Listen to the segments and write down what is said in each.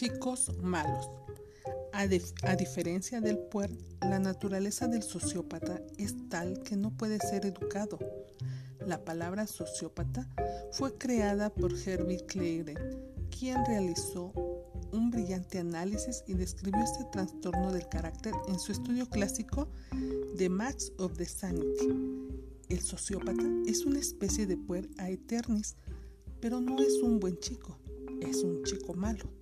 Chicos malos. A, diferencia del puer, la naturaleza del sociópata es tal que no puede ser educado. La palabra sociópata fue creada por Herbie Claren, quien realizó un brillante análisis y describió este trastorno del carácter en su estudio clásico The Max of the Sanity. El sociópata es una especie de puer a eternis, pero no es un buen chico, es un chico malo.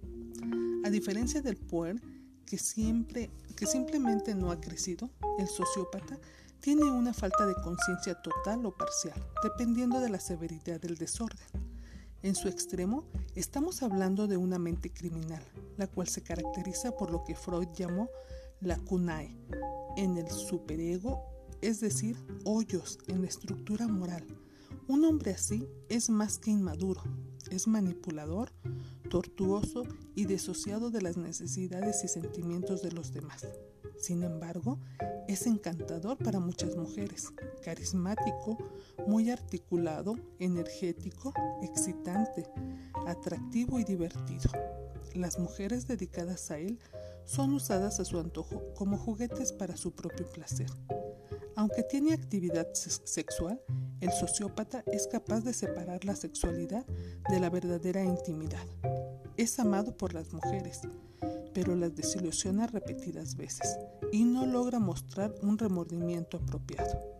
A diferencia del puer, que, siempre, que simplemente no ha crecido, el sociópata tiene una falta de conciencia total o parcial, dependiendo de la severidad del desorden. En su extremo, estamos hablando de una mente criminal, la cual se caracteriza por lo que Freud llamó la kunai, en el superego, es decir, hoyos en la estructura moral. Un hombre así es más que inmaduro, es manipulador, tortuoso y desociado de las necesidades y sentimientos de los demás. Sin embargo, es encantador para muchas mujeres, carismático, muy articulado, energético, excitante, atractivo y divertido. Las mujeres dedicadas a él son usadas a su antojo como juguetes para su propio placer. Aunque tiene actividad sexual, el sociópata es capaz de separar la sexualidad de la verdadera intimidad. Es amado por las mujeres, pero las desilusiona repetidas veces y no logra mostrar un remordimiento apropiado.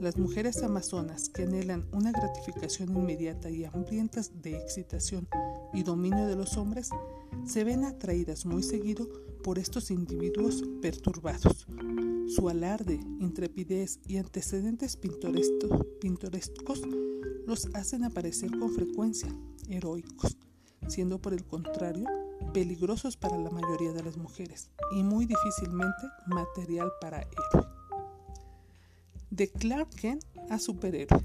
Las mujeres amazonas que anhelan una gratificación inmediata y hambrientas de excitación y dominio de los hombres se ven atraídas muy seguido por estos individuos perturbados. Su alarde, intrepidez y antecedentes pintorescos los hacen aparecer con frecuencia heroicos, siendo por el contrario peligrosos para la mayoría de las mujeres y muy difícilmente material para héroe. De Clark Kent a superhéroe.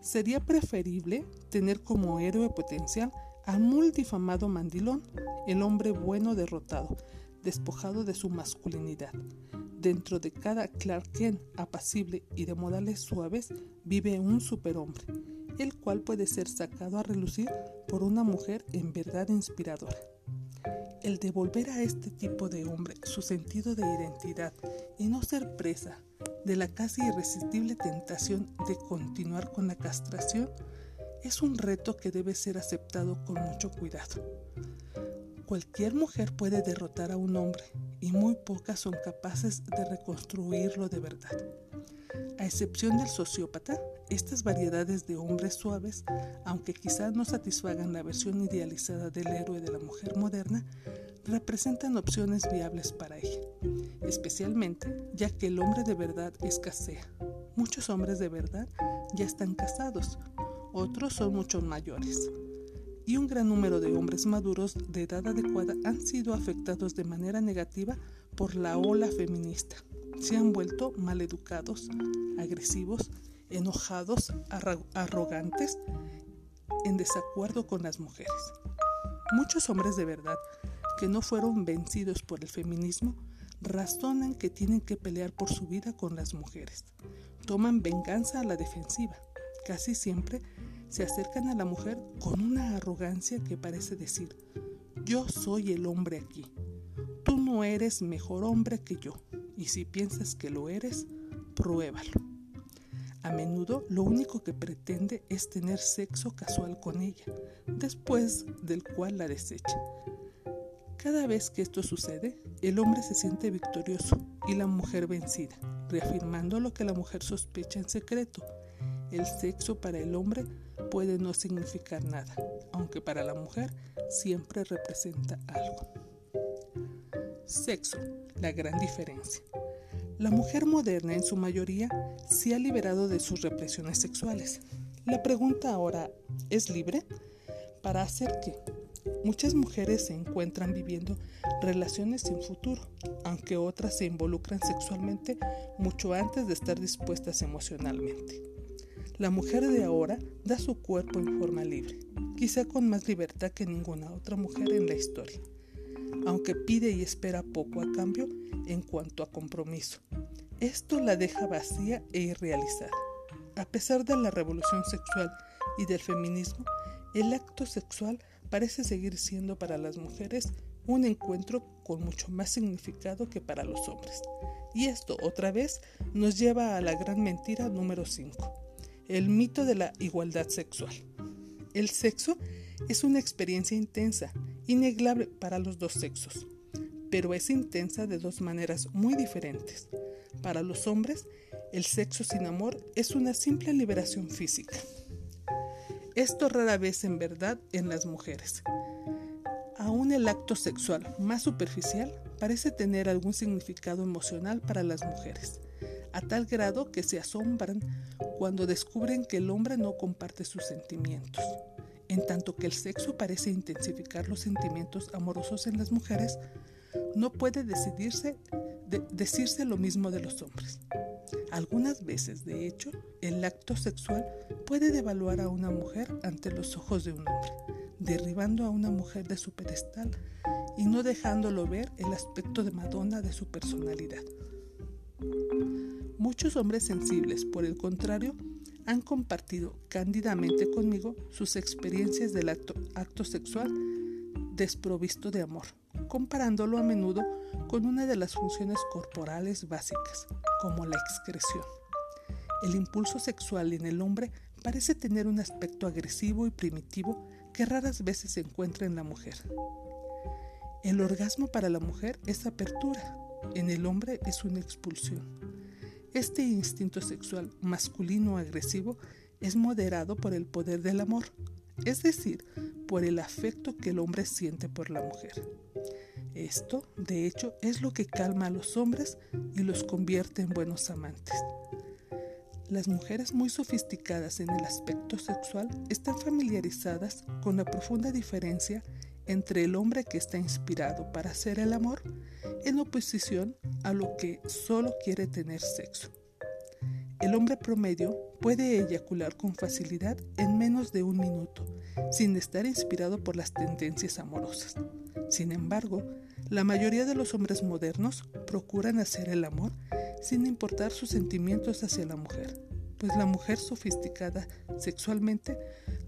Sería preferible tener como héroe potencial al multifamado mandilón, el hombre bueno derrotado, despojado de su masculinidad. Dentro de cada Clark Kent apacible y de modales suaves vive un superhombre, el cual puede ser sacado a relucir por una mujer en verdad inspiradora. El devolver a este tipo de hombre su sentido de identidad y no ser presa de la casi irresistible tentación de continuar con la castración es un reto que debe ser aceptado con mucho cuidado. Cualquier mujer puede derrotar a un hombre y muy pocas son capaces de reconstruirlo de verdad. A excepción del sociópata, estas variedades de hombres suaves, aunque quizás no satisfagan la versión idealizada del héroe de la mujer moderna, representan opciones viables para ella, especialmente ya que el hombre de verdad escasea. Muchos hombres de verdad ya están casados, otros son mucho mayores. Y un gran número de hombres maduros de edad adecuada han sido afectados de manera negativa por la ola feminista se han vuelto maleducados, agresivos, enojados, arrogantes, en desacuerdo con las mujeres. Muchos hombres de verdad que no fueron vencidos por el feminismo razonan que tienen que pelear por su vida con las mujeres. Toman venganza a la defensiva. Casi siempre se acercan a la mujer con una arrogancia que parece decir, yo soy el hombre aquí. Tú no eres mejor hombre que yo y si piensas que lo eres, pruébalo. A menudo lo único que pretende es tener sexo casual con ella, después del cual la desecha. Cada vez que esto sucede, el hombre se siente victorioso y la mujer vencida, reafirmando lo que la mujer sospecha en secreto. El sexo para el hombre puede no significar nada, aunque para la mujer siempre representa algo. Sexo, la gran diferencia. La mujer moderna en su mayoría se ha liberado de sus represiones sexuales. La pregunta ahora, ¿es libre? ¿Para hacer qué? Muchas mujeres se encuentran viviendo relaciones sin futuro, aunque otras se involucran sexualmente mucho antes de estar dispuestas emocionalmente. La mujer de ahora da su cuerpo en forma libre, quizá con más libertad que ninguna otra mujer en la historia aunque pide y espera poco a cambio en cuanto a compromiso. Esto la deja vacía e irrealizada. A pesar de la revolución sexual y del feminismo, el acto sexual parece seguir siendo para las mujeres un encuentro con mucho más significado que para los hombres. Y esto otra vez nos lleva a la gran mentira número 5, el mito de la igualdad sexual. El sexo es una experiencia intensa, innegable para los dos sexos, pero es intensa de dos maneras muy diferentes. Para los hombres, el sexo sin amor es una simple liberación física. Esto rara vez en verdad en las mujeres. Aún el acto sexual más superficial parece tener algún significado emocional para las mujeres, a tal grado que se asombran cuando descubren que el hombre no comparte sus sentimientos. En tanto que el sexo parece intensificar los sentimientos amorosos en las mujeres, no puede decidirse decirse lo mismo de los hombres. Algunas veces, de hecho, el acto sexual puede devaluar a una mujer ante los ojos de un hombre, derribando a una mujer de su pedestal y no dejándolo ver el aspecto de Madonna de su personalidad. Muchos hombres sensibles, por el contrario, han compartido cándidamente conmigo sus experiencias del acto, sexual desprovisto de amor, comparándolo a menudo con una de las funciones corporales básicas, como la excreción. El impulso sexual en el hombre parece tener un aspecto agresivo y primitivo que raras veces se encuentra en la mujer. El orgasmo para la mujer es apertura, en el hombre es una expulsión. Este instinto sexual masculino agresivo es moderado por el poder del amor, es decir, por el afecto que el hombre siente por la mujer. Esto, de hecho, es lo que calma a los hombres y los convierte en buenos amantes. Las mujeres muy sofisticadas en el aspecto sexual están familiarizadas con la profunda diferencia entre el hombre que está inspirado para hacer el amor en oposición a lo que solo quiere tener sexo. El hombre promedio puede eyacular con facilidad en menos de un minuto, sin estar inspirado por las tendencias amorosas. Sin embargo, la mayoría de los hombres modernos procuran hacer el amor sin importar sus sentimientos hacia la mujer, pues la mujer sofisticada sexualmente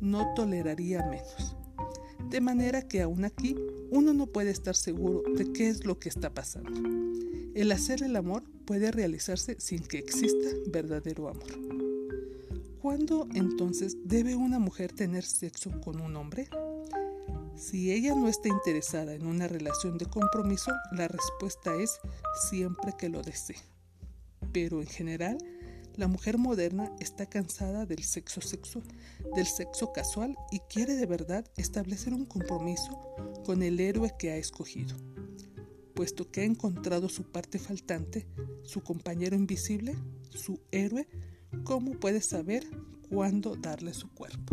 no toleraría menos. De manera que aún aquí uno no puede estar seguro de qué es lo que está pasando. El hacer el amor puede realizarse sin que exista verdadero amor. ¿Cuándo entonces debe una mujer tener sexo con un hombre? Si ella no está interesada en una relación de compromiso, la respuesta es siempre que lo desee. Pero en general, la mujer moderna está cansada del sexo sexual, del sexo casual y quiere de verdad establecer un compromiso con el héroe que ha escogido puesto que ha encontrado su parte faltante, su compañero invisible, su héroe, ¿cómo puede saber cuándo darle su cuerpo?